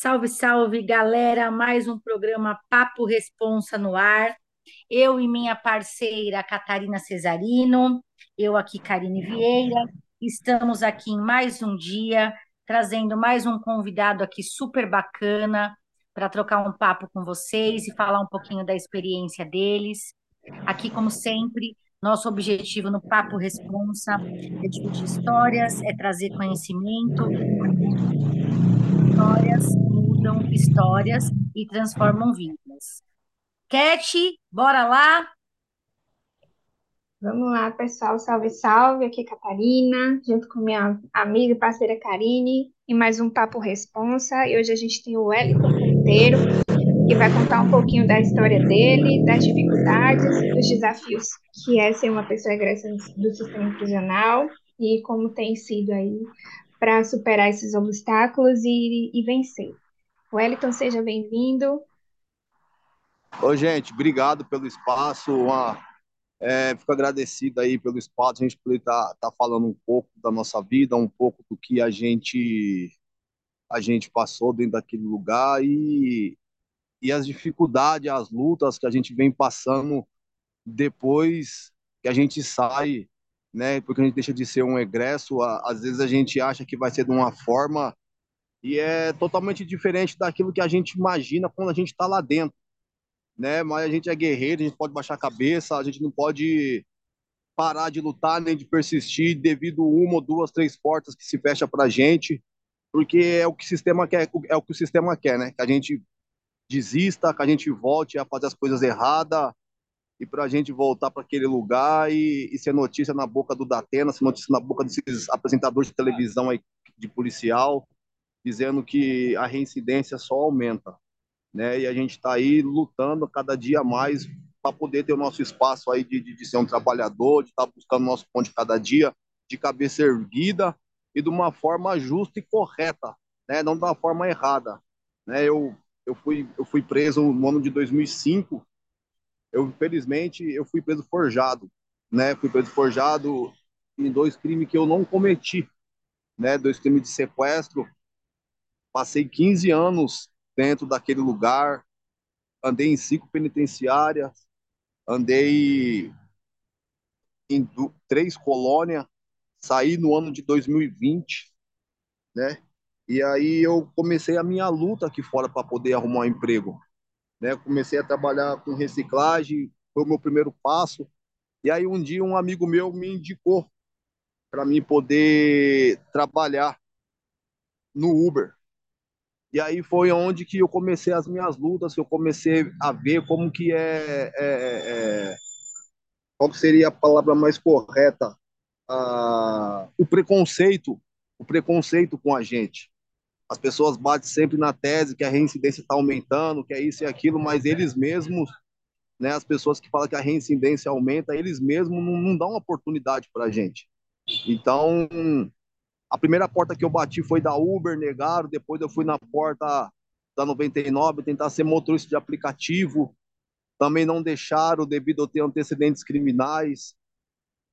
Salve, salve, galera! Mais um programa Papo Responsa no ar. Eu e minha parceira Catarina Cesarino, eu aqui, Karine Vieira, estamos aqui em mais um dia, trazendo mais um convidado aqui super bacana para trocar um papo com vocês e falar um pouquinho da experiência deles. Aqui, como sempre, nosso objetivo no Papo Responsa é dividir histórias, é trazer conhecimento, histórias histórias e transformam vidas. Cat, bora lá? Vamos lá, pessoal. Salve, salve. Aqui é Catarina, junto com minha amiga e parceira Karine, e mais um Papo Responsa. E hoje a gente tem o Wellington Monteiro, que vai contar um pouquinho da história dele, das dificuldades, dos desafios que é ser uma pessoa egressa do sistema prisional e como tem sido aí para superar esses obstáculos e, e vencer. Wellington, seja bem-vindo. Oi, gente, obrigado pelo espaço. Uma, é, fico agradecido aí pelo espaço, a gente poder estar tá, tá falando um pouco da nossa vida, um pouco do que a gente a gente passou dentro daquele lugar e, e as dificuldades, as lutas que a gente vem passando depois que a gente sai, né? Porque a gente deixa de ser um egresso, às vezes a gente acha que vai ser de uma forma e é totalmente diferente daquilo que a gente imagina quando a gente está lá dentro, né? Mas a gente é guerreiro, a gente pode baixar a cabeça, a gente não pode parar de lutar nem de persistir devido uma ou duas, três portas que se fecha para a gente, porque é o que o sistema quer, é o que o sistema quer, né? Que a gente desista, que a gente volte a fazer as coisas erradas e para a gente voltar para aquele lugar e, e, ser notícia na boca do Datena, ser notícia na boca desses apresentadores de televisão aí, de policial, dizendo que a reincidência só aumenta, né? E a gente está aí lutando cada dia mais para poder ter o nosso espaço aí de, de, de ser um trabalhador, de estar tá buscando nosso pão de cada dia, de cabeça erguida e de uma forma justa e correta, né? Não uma forma errada, né? Eu eu fui eu fui preso no ano de 2005. Eu infelizmente eu fui preso forjado, né? Fui preso forjado em dois crimes que eu não cometi, né? Dois crimes de sequestro Passei 15 anos dentro daquele lugar, andei em cinco penitenciárias, andei em três colônias, saí no ano de 2020, né? E aí eu comecei a minha luta aqui fora para poder arrumar um emprego, né? Comecei a trabalhar com reciclagem, foi o meu primeiro passo. E aí um dia um amigo meu me indicou para mim poder trabalhar no Uber. E aí foi onde que eu comecei as minhas lutas, que eu comecei a ver como que é, é, é qual seria a palavra mais correta, ah, o preconceito, o preconceito com a gente. As pessoas batem sempre na tese que a reincidência está aumentando, que é isso e aquilo, mas eles mesmos, né, as pessoas que falam que a reincidência aumenta, eles mesmos não, não dão oportunidade para a gente. Então, a primeira porta que eu bati foi da Uber, negaram. Depois eu fui na porta da 99 tentar ser motorista de aplicativo. Também não deixaram devido a ter antecedentes criminais.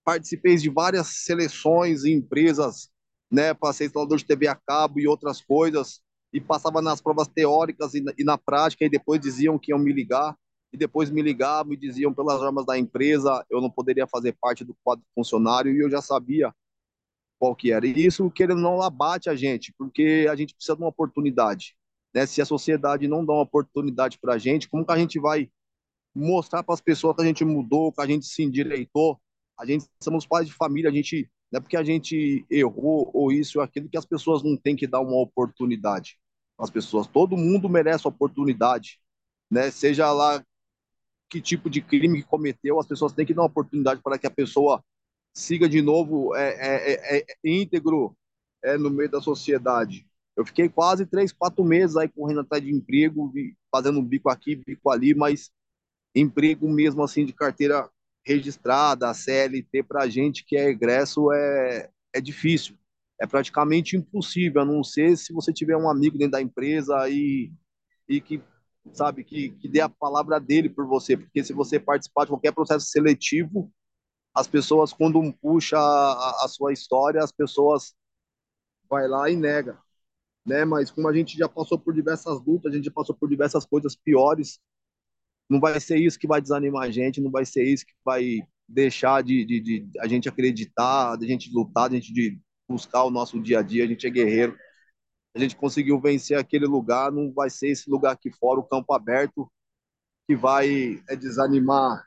Participei de várias seleções e empresas, né, para ser instalador de TV a cabo e outras coisas. E passava nas provas teóricas e na, e na prática, e depois diziam que iam me ligar. E depois me ligavam e diziam pelas armas da empresa eu não poderia fazer parte do quadro funcionário. E eu já sabia qual que era. E isso, querendo ou não, abate a gente, porque a gente precisa de uma oportunidade. Né? Se a sociedade não dá uma oportunidade para a gente, como que a gente vai mostrar para as pessoas que a gente mudou, que a gente se endireitou? A gente somos pais de família, a gente não é porque a gente errou ou isso ou aquilo que as pessoas não têm que dar uma oportunidade. As pessoas, todo mundo merece oportunidade, né? Seja lá que tipo de crime que cometeu, as pessoas têm que dar uma oportunidade para que a pessoa siga de novo é, é, é, é, íntegro é, no meio da sociedade. Eu fiquei quase três, quatro meses aí correndo atrás de emprego, fazendo um bico aqui, bico ali, mas emprego mesmo assim de carteira registrada, CLT, para gente que é egresso é, é difícil. É praticamente impossível, a não ser se você tiver um amigo dentro da empresa e, e que, sabe, que, que dê a palavra dele por você. Porque se você participar de qualquer processo seletivo, as pessoas, quando um puxa a, a sua história, as pessoas vai lá e nega. né? Mas como a gente já passou por diversas lutas, a gente já passou por diversas coisas piores, não vai ser isso que vai desanimar a gente, não vai ser isso que vai deixar de, de, de a gente acreditar, de a gente lutar, de a gente de buscar o nosso dia a dia, a gente é guerreiro. A gente conseguiu vencer aquele lugar, não vai ser esse lugar aqui fora, o campo aberto, que vai é, desanimar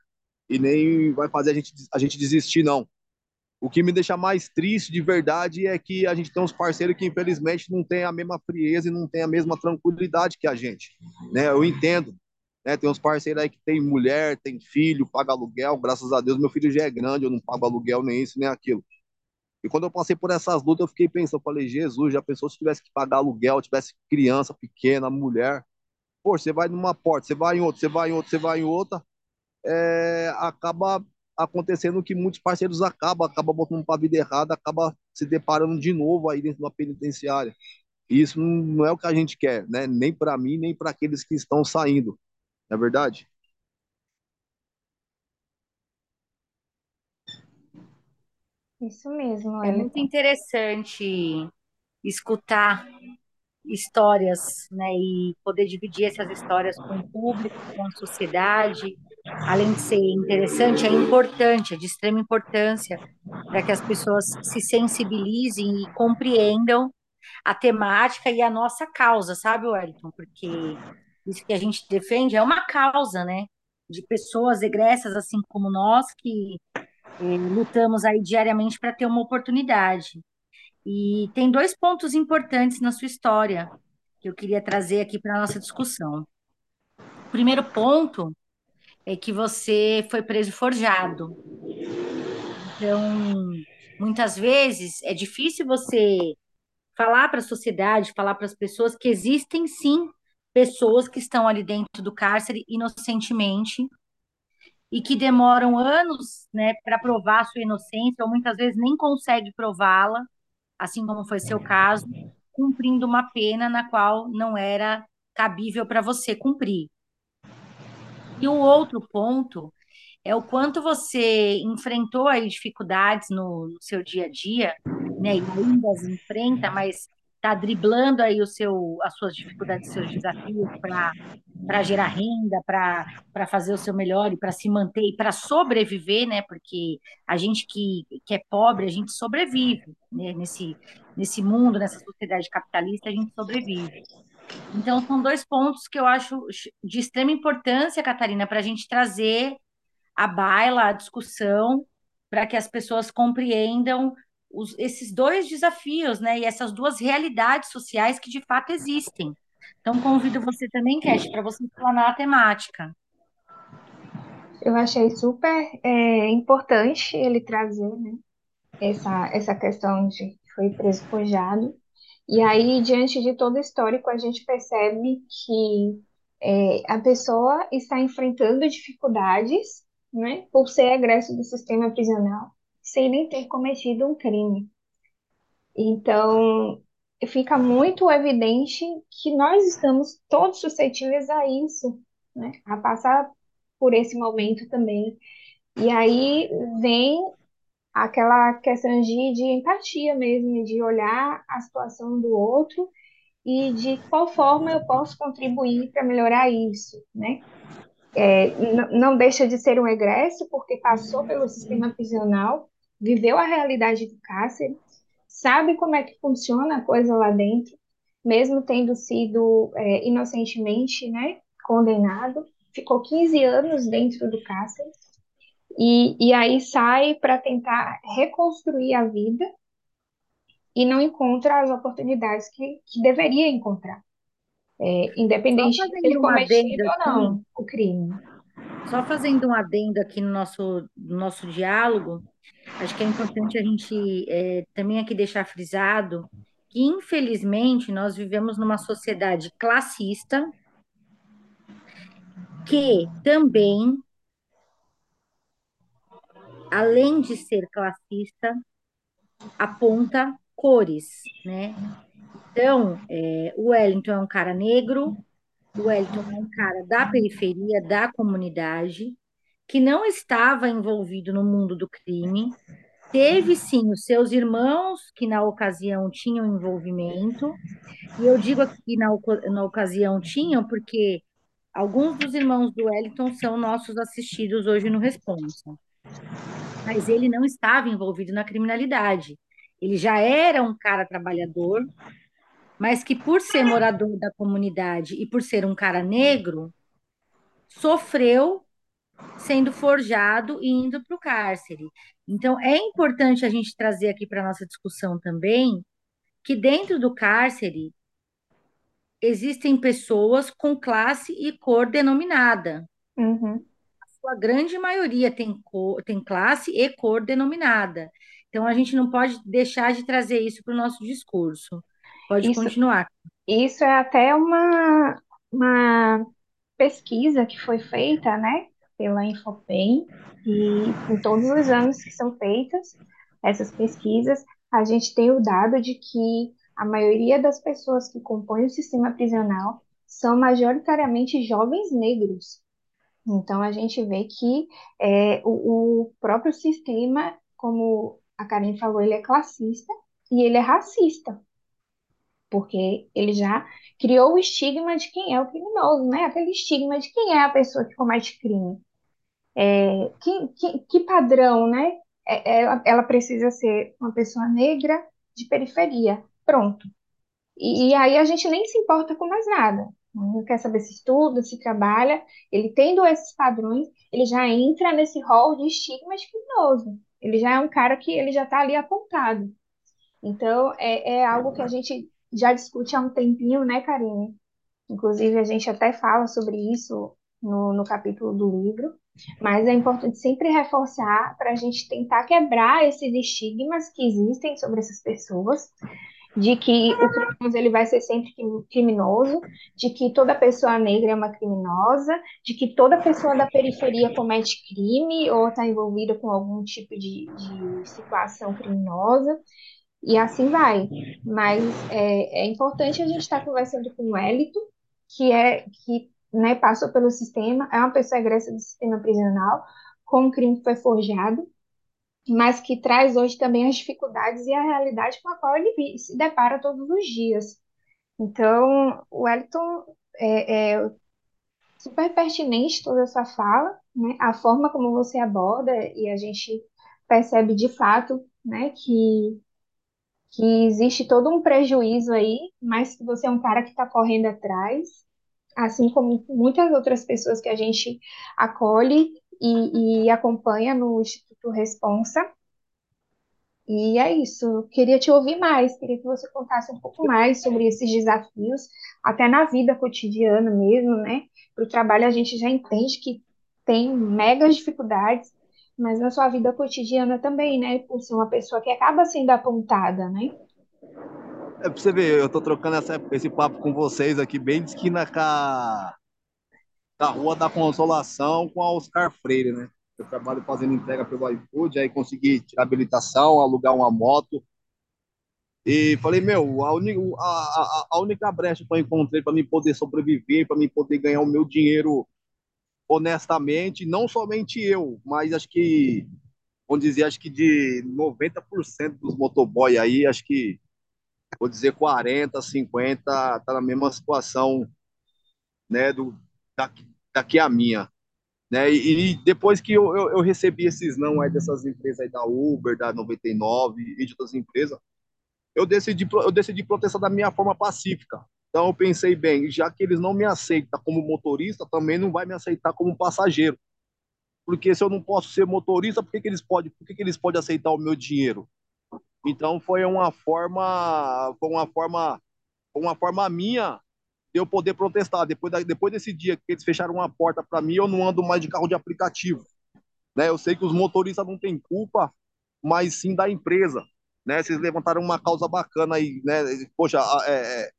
e nem vai fazer a gente, a gente desistir, não. O que me deixa mais triste de verdade é que a gente tem uns parceiros que infelizmente não tem a mesma frieza e não tem a mesma tranquilidade que a gente, né? Eu entendo, né? Tem uns parceiros aí que tem mulher, tem filho, paga aluguel, graças a Deus meu filho já é grande, eu não pago aluguel nem isso nem aquilo. E quando eu passei por essas lutas, eu fiquei pensando, falei, Jesus, já pensou se tivesse que pagar aluguel, tivesse criança pequena, mulher, pô, você vai numa porta, você vai em outra, você vai em outra, você vai em outra, é, acaba acontecendo que muitos parceiros acabam, acabam botando para a vida errada, acaba se deparando de novo aí dentro da penitenciária. E isso não é o que a gente quer, né? Nem para mim, nem para aqueles que estão saindo. Não é verdade? Isso mesmo, É muito interessante escutar histórias, né, e poder dividir essas histórias com o público, com a sociedade, além de ser interessante, é importante, é de extrema importância para que as pessoas se sensibilizem e compreendam a temática e a nossa causa, sabe, Wellington? Porque isso que a gente defende é uma causa, né, de pessoas egressas assim como nós que eh, lutamos aí diariamente para ter uma oportunidade. E tem dois pontos importantes na sua história que eu queria trazer aqui para a nossa discussão. O primeiro ponto é que você foi preso forjado. Então, muitas vezes é difícil você falar para a sociedade, falar para as pessoas que existem sim pessoas que estão ali dentro do cárcere inocentemente e que demoram anos, né, para provar sua inocência, ou muitas vezes nem consegue prová-la, assim como foi seu caso, cumprindo uma pena na qual não era cabível para você cumprir. E o outro ponto é o quanto você enfrentou aí dificuldades no, no seu dia a dia, né? E ainda as enfrenta, mas está driblando aí o seu, as suas dificuldades, os seus desafios para gerar renda, para para fazer o seu melhor e para se manter e para sobreviver, né? Porque a gente que, que é pobre, a gente sobrevive, né? Nesse, nesse mundo, nessa sociedade capitalista, a gente sobrevive. Então, são dois pontos que eu acho de extrema importância, Catarina, para a gente trazer à baila, a discussão, para que as pessoas compreendam os, esses dois desafios, né? E essas duas realidades sociais que de fato existem. Então, convido você também, Cash, para você explanar a temática. Eu achei super é, importante ele trazer, né, essa, essa questão de que foi preso forjado. E aí, diante de todo o histórico, a gente percebe que é, a pessoa está enfrentando dificuldades, né, por ser egresso do sistema prisional, sem nem ter cometido um crime. Então, fica muito evidente que nós estamos todos suscetíveis a isso, né, a passar por esse momento também. E aí vem aquela questão de, de empatia mesmo, de olhar a situação do outro e de qual forma eu posso contribuir para melhorar isso, né? É, não deixa de ser um egresso, porque passou pelo sistema prisional, viveu a realidade do cárcere, sabe como é que funciona a coisa lá dentro, mesmo tendo sido é, inocentemente né, condenado, ficou 15 anos dentro do cárcere, e, e aí sai para tentar reconstruir a vida e não encontra as oportunidades que, que deveria encontrar, é, independente de ter cometido ou não o crime. Só fazendo um adendo aqui no nosso, no nosso diálogo, acho que é importante a gente é, também aqui deixar frisado que, infelizmente, nós vivemos numa sociedade classista que também, além de ser classista, aponta cores, né? Então, é, o Wellington é um cara negro, o Wellington é um cara da periferia, da comunidade, que não estava envolvido no mundo do crime, teve sim os seus irmãos que na ocasião tinham envolvimento, e eu digo aqui na, na ocasião tinham porque alguns dos irmãos do Wellington são nossos assistidos hoje no Responsa. Mas ele não estava envolvido na criminalidade. Ele já era um cara trabalhador, mas que por ser morador da comunidade e por ser um cara negro, sofreu sendo forjado e indo para o cárcere. Então, é importante a gente trazer aqui para nossa discussão também que dentro do cárcere existem pessoas com classe e cor denominada. Uhum. A sua grande maioria tem, cor, tem classe e cor denominada. Então, a gente não pode deixar de trazer isso para o nosso discurso. Pode Isso, continuar. isso é até uma, uma pesquisa que foi feita, né, pela Infopem, e em todos os anos que são feitas essas pesquisas, a gente tem o dado de que a maioria das pessoas que compõem o sistema prisional são majoritariamente jovens negros. Então, a gente vê que é, o, o próprio sistema, como a Karen falou, ele é classista e ele é racista, porque ele já criou o estigma de quem é o criminoso, né? Aquele estigma de quem é a pessoa que comete crime. É, que, que, que padrão, né? É, ela, ela precisa ser uma pessoa negra de periferia. Pronto. E, e aí a gente nem se importa com mais nada. Não quer saber se estuda, se trabalha. Ele tendo esses padrões, ele já entra nesse rol de estigma de criminoso. Ele já é um cara que ele já está ali apontado. Então, é, é algo que a gente já discute há um tempinho, né, Karine? Inclusive, a gente até fala sobre isso no, no capítulo do livro, mas é importante sempre reforçar para a gente tentar quebrar esses estigmas que existem sobre essas pessoas, de que o criminoso ele vai ser sempre criminoso, de que toda pessoa negra é uma criminosa, de que toda pessoa da periferia comete crime ou está envolvida com algum tipo de, de situação criminosa. E assim vai. Mas é, é importante a gente estar tá conversando com o Wellington, que é que né, passou pelo sistema, é uma pessoa egressa do sistema prisional, com um crime que foi forjado, mas que traz hoje também as dificuldades e a realidade com a qual ele se depara todos os dias. Então, o Wellington é, é super pertinente toda essa fala, né? A forma como você aborda e a gente percebe de fato, né, que que existe todo um prejuízo aí, mas que você é um cara que está correndo atrás, assim como muitas outras pessoas que a gente acolhe e, e acompanha no Instituto Responsa. E é isso. Queria te ouvir mais, queria que você contasse um pouco mais sobre esses desafios, até na vida cotidiana mesmo, né? Para o trabalho a gente já entende que tem megas dificuldades, mas na sua vida cotidiana também, né? Por ser uma pessoa que acaba sendo apontada, né? É pra você ver, eu tô trocando essa, esse papo com vocês aqui, bem de esquina com a, da Rua da Consolação com a Oscar Freire, né? Eu trabalho fazendo entrega pelo iFood, aí consegui tirar habilitação, alugar uma moto. E falei, meu, a, uni, a, a, a única brecha que eu encontrei para mim poder sobreviver, para mim poder ganhar o meu dinheiro honestamente, não somente eu, mas acho que, vamos dizer, acho que de 90% dos motoboy aí, acho que, vou dizer 40, 50, tá na mesma situação, né, do, daqui, daqui a minha. Né? E, e depois que eu, eu, eu, recebi esses não aí dessas empresas aí da Uber, da 99 e de outras empresas, eu decidi, eu decidi protestar da minha forma pacífica. Então eu pensei bem, já que eles não me aceitam como motorista, também não vai me aceitar como passageiro. Porque se eu não posso ser motorista, por que, que eles podem, por que, que eles podem aceitar o meu dinheiro? Então foi uma forma, foi uma forma, uma forma minha eu poder protestar. Depois, da, depois desse dia que eles fecharam uma porta para mim, eu não ando mais de carro de aplicativo. Né? Eu sei que os motoristas não têm culpa, mas sim da empresa. Né? Vocês levantaram uma causa bacana aí, né? Poxa, é, é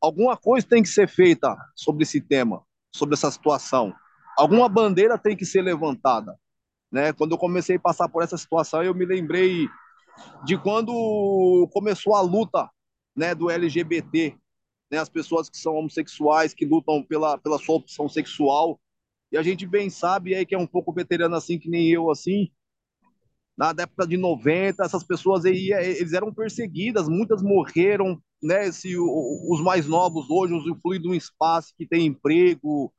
alguma coisa tem que ser feita sobre esse tema, sobre essa situação. Alguma bandeira tem que ser levantada. Né? Quando eu comecei a passar por essa situação, eu me lembrei de quando começou a luta né, do LGBT, né, as pessoas que são homossexuais, que lutam pela, pela sua opção sexual. E a gente bem sabe aí que é um pouco veterano assim, que nem eu, assim, na década de 90, essas pessoas aí, eles eram perseguidas, muitas morreram, né? Se os mais novos hoje usufruem de um espaço que tem emprego,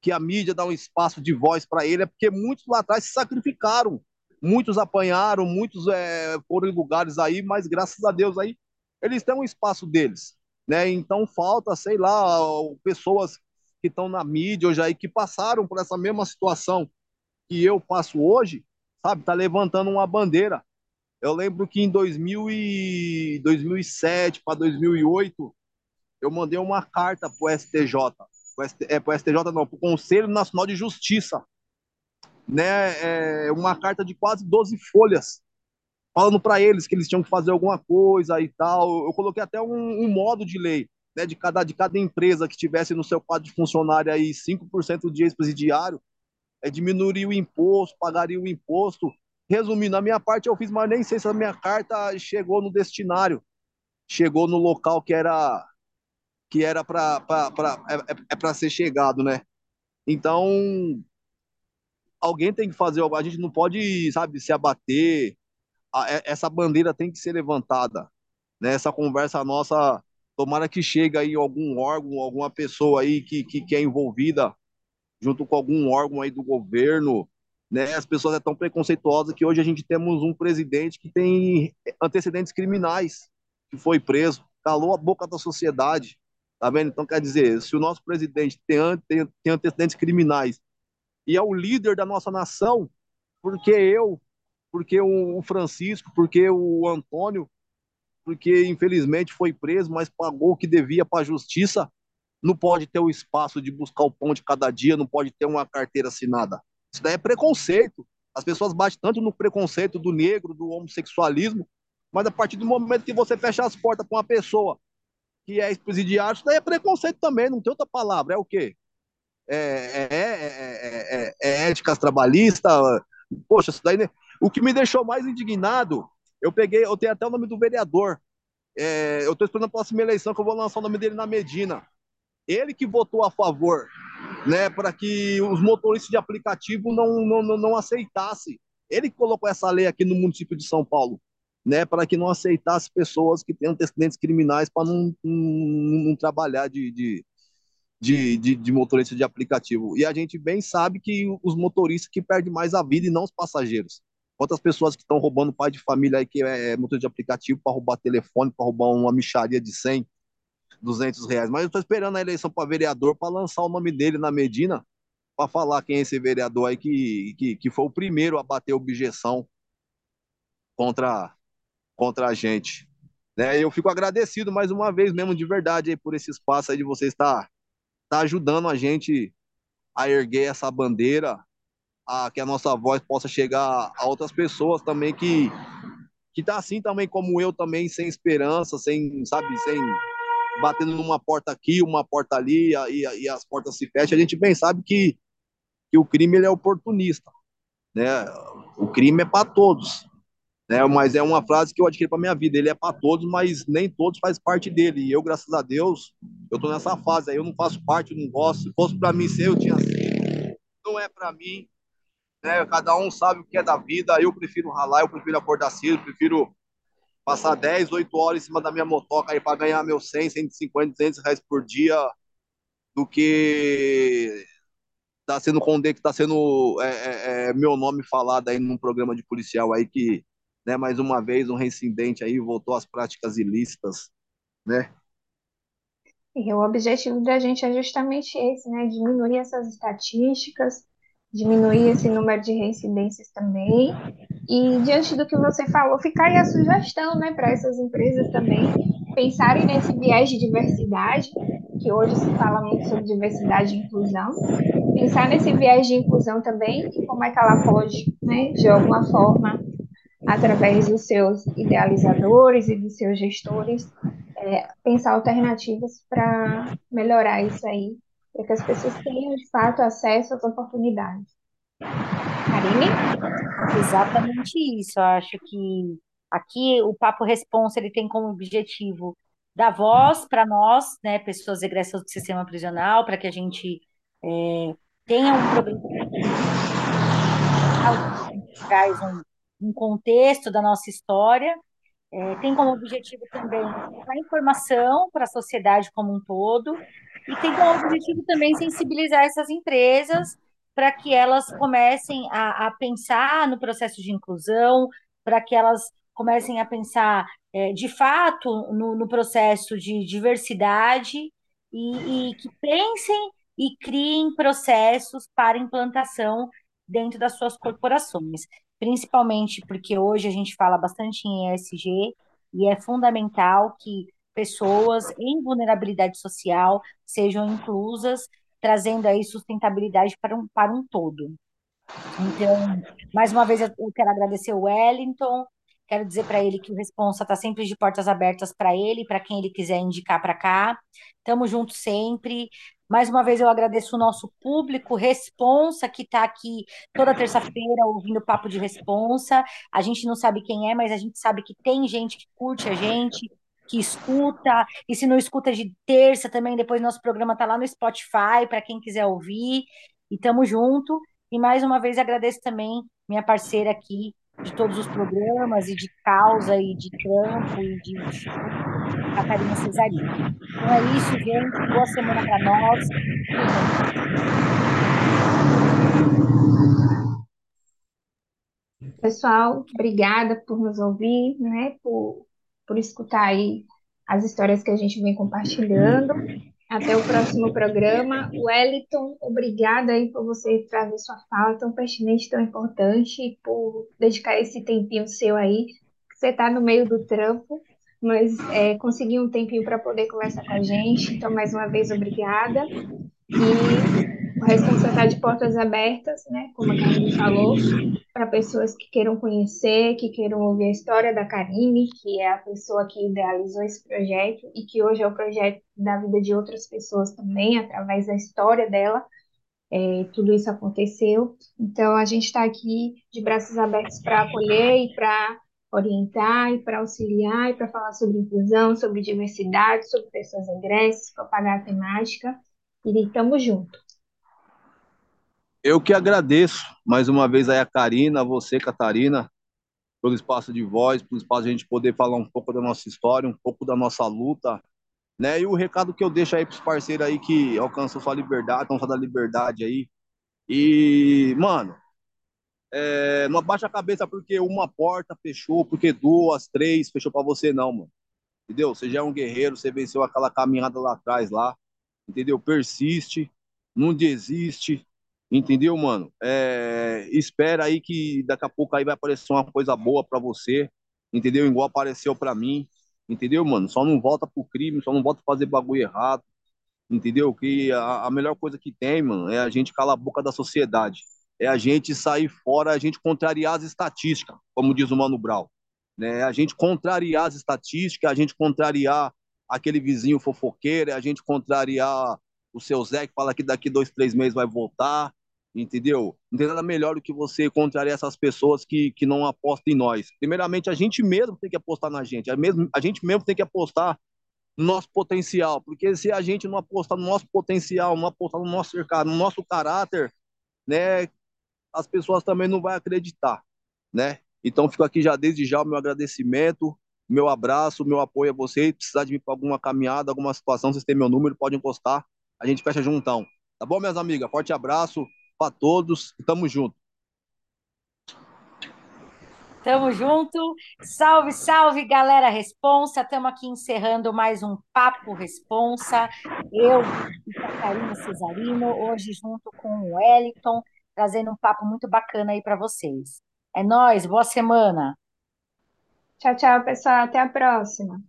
que a mídia dá um espaço de voz para ele, é porque muitos lá atrás se sacrificaram, muitos apanharam, muitos é, foram em lugares aí, mas graças a Deus aí eles têm um espaço deles, né? Então falta, sei lá, pessoas que estão na mídia hoje aí que passaram por essa mesma situação que eu passo hoje, sabe? Tá levantando uma bandeira. Eu lembro que em 2000 e 2007 para 2008 eu mandei uma carta pro STJ, pro ST, é pro STJ não, pro Conselho Nacional de Justiça, né? É uma carta de quase 12 folhas falando para eles que eles tinham que fazer alguma coisa e tal. Eu coloquei até um, um modo de lei, né, de cada, de cada empresa que tivesse no seu quadro de funcionário aí 5% de ex-presidiário, é, diminuiria o imposto, pagaria o imposto. Resumindo, a minha parte eu fiz, mas nem sei se a minha carta chegou no destinário, chegou no local que era que era para é, é, é para ser chegado, né? Então, alguém tem que fazer. A gente não pode, sabe, se abater, essa bandeira tem que ser levantada. Né? Essa conversa nossa, tomara que chegue aí algum órgão, alguma pessoa aí que, que, que é envolvida junto com algum órgão aí do governo, né? As pessoas é tão preconceituosas que hoje a gente temos um presidente que tem antecedentes criminais, que foi preso, calou a boca da sociedade, tá vendo? Então quer dizer, se o nosso presidente tem, tem, tem antecedentes criminais e é o líder da nossa nação, porque eu, porque o Francisco, porque o Antônio, porque infelizmente foi preso, mas pagou o que devia para a justiça, não pode ter o espaço de buscar o pão de cada dia, não pode ter uma carteira assinada. Isso daí é preconceito. As pessoas batem tanto no preconceito do negro, do homossexualismo, mas a partir do momento que você fecha as portas para uma pessoa que é ex-presidiário, isso daí é preconceito também, não tem outra palavra. É o quê? É, é, é, é éticas trabalhistas? Poxa, isso daí. O que me deixou mais indignado, eu peguei, eu tenho até o nome do vereador. É, eu estou esperando a próxima eleição que eu vou lançar o nome dele na Medina. Ele que votou a favor, né, para que os motoristas de aplicativo não, não, não, não aceitassem. Ele que colocou essa lei aqui no município de São Paulo, né, para que não aceitasse pessoas que têm antecedentes criminais para não, não, não, trabalhar de, de, de, de, de motorista de aplicativo. E a gente bem sabe que os motoristas que perdem mais a vida e não os passageiros. Quantas pessoas que estão roubando pai de família aí que é, é motor de aplicativo para roubar telefone, para roubar uma micharia de 100, 200 reais. Mas eu estou esperando a eleição para vereador para lançar o nome dele na Medina para falar quem é esse vereador aí que, que, que foi o primeiro a bater objeção contra, contra a gente. Né? Eu fico agradecido mais uma vez mesmo de verdade aí por esse espaço aí de você estar, estar ajudando a gente a erguer essa bandeira, a, que a nossa voz possa chegar a outras pessoas também que que tá assim também como eu também sem esperança, sem sabe, sem batendo numa porta aqui, uma porta ali e, e as portas se fecham. A gente bem sabe que que o crime ele é oportunista, né? O crime é para todos, né? Mas é uma frase que eu adquiri para minha vida. Ele é para todos, mas nem todos faz parte dele. E eu, graças a Deus, eu tô nessa fase. Aí eu não faço parte, não gosto. Se fosse para mim ser, eu tinha sido. Não é para mim né? Cada um sabe o que é da vida. Eu prefiro ralar, eu prefiro acordar cedo, prefiro passar 10, 8 horas em cima da minha motoca aí para ganhar meus 100, 150, 200 reais por dia do que tá sendo condê que tá sendo é, é, é, meu nome falado aí num programa de policial aí que, né, mais uma vez um reincidente aí voltou às práticas ilícitas, né? E o objetivo da gente é justamente esse, né? Diminuir essas estatísticas, diminuir esse número de reincidências também. E diante do que você falou, ficar aí a sugestão né, para essas empresas também pensarem nesse viés de diversidade, que hoje se fala muito sobre diversidade e inclusão, pensar nesse viés de inclusão também e como é que ela pode, né, de alguma forma, através dos seus idealizadores e dos seus gestores, é, pensar alternativas para melhorar isso aí para que as pessoas tenham de fato acesso às oportunidades. Karine? Exatamente isso. Eu acho que aqui o Papo Responsa ele tem como objetivo dar voz para nós, né, pessoas egressas do sistema prisional, para que a gente é, tenha um traz um, um contexto da nossa história. É, tem como objetivo também levar informação para a sociedade como um todo, e tem como objetivo também sensibilizar essas empresas para que elas comecem a, a, pensar no processo de inclusão, para que elas comecem a pensar é, de fato no, no, processo de diversidade e, e que pensem e criem processos para implantação dentro das suas corporações, principalmente porque hoje a gente fala bastante em ESG e é fundamental que pessoas em vulnerabilidade social sejam inclusas, trazendo aí sustentabilidade para um, para um todo. Então, mais uma vez, eu quero agradecer o Wellington, quero dizer para ele que o Responsa está sempre de portas abertas para ele, para quem ele quiser indicar para cá. Tamo junto sempre. Mais uma vez eu agradeço o nosso público, Responsa, que está aqui toda terça-feira ouvindo Papo de Responsa. A gente não sabe quem é, mas a gente sabe que tem gente que curte a gente, que escuta. E se não escuta de terça também, depois nosso programa está lá no Spotify, para quem quiser ouvir. E tamo junto. E mais uma vez agradeço também minha parceira aqui de todos os programas e de causa e de campo e de Catarina Cesarino. Então é isso, gente. Boa semana para nós. Pessoal, obrigada por nos ouvir, né? Por, por escutar aí as histórias que a gente vem compartilhando. Até o próximo programa. Wellington, obrigada aí por você trazer sua fala tão pertinente, tão importante, e por dedicar esse tempinho seu aí. Você está no meio do trampo, mas é, conseguiu um tempinho para poder conversar com a gente. Então, mais uma vez, obrigada. E o Responsa de portas abertas, né? Como a Karine falou, para pessoas que queiram conhecer, que queiram ouvir a história da Karine, que é a pessoa que idealizou esse projeto e que hoje é o projeto da vida de outras pessoas também, através da história dela. É, tudo isso aconteceu. Então, a gente está aqui de braços abertos para acolher e para orientar e para auxiliar e para falar sobre inclusão, sobre diversidade, sobre pessoas egresas, propagar a temática e estamos juntos. Eu que agradeço mais uma vez aí a Karina, a você, Catarina, pelo espaço de voz, pelo espaço de a gente poder falar um pouco da nossa história, um pouco da nossa luta, né? E o recado que eu deixo aí para os parceiros aí que alcançam sua liberdade, alcançam da liberdade aí. E, mano, é, não abaixa a cabeça porque uma porta fechou, porque duas, três fechou para você, não, mano. Entendeu? Você já é um guerreiro, você venceu aquela caminhada lá atrás, lá. Entendeu? Persiste, não desiste, entendeu, mano? É, espera aí que daqui a pouco aí vai aparecer uma coisa boa para você, entendeu? Igual apareceu para mim, entendeu, mano? Só não volta pro crime, só não volta fazer bagulho errado, entendeu? Que a, a melhor coisa que tem, mano, é a gente calar a boca da sociedade é a gente sair fora, a gente contrariar as estatísticas, como diz o Mano Brown. Né? A gente contrariar as estatísticas, a gente contrariar aquele vizinho fofoqueiro, a gente contrariar o seu Zé que fala que daqui dois, três meses vai voltar, entendeu? Não tem nada melhor do que você contrariar essas pessoas que, que não apostam em nós. Primeiramente, a gente mesmo tem que apostar na gente, a, mesmo, a gente mesmo tem que apostar no nosso potencial, porque se a gente não apostar no nosso potencial, não apostar no nosso no nosso caráter, né, as pessoas também não vão acreditar, né? Então, fico aqui já desde já o meu agradecimento, meu abraço, meu apoio a vocês. Precisar de mim para alguma caminhada, alguma situação, vocês têm meu número, podem encostar. A gente fecha juntão. Tá bom, minhas amigas? Forte abraço para todos e tamo junto. Tamo junto. Salve, salve, galera Responsa. Estamos aqui encerrando mais um Papo Responsa. Eu e Catarina Cesarino, hoje junto com o Wellington trazendo um papo muito bacana aí para vocês. É nós, boa semana. Tchau, tchau, pessoal. Até a próxima.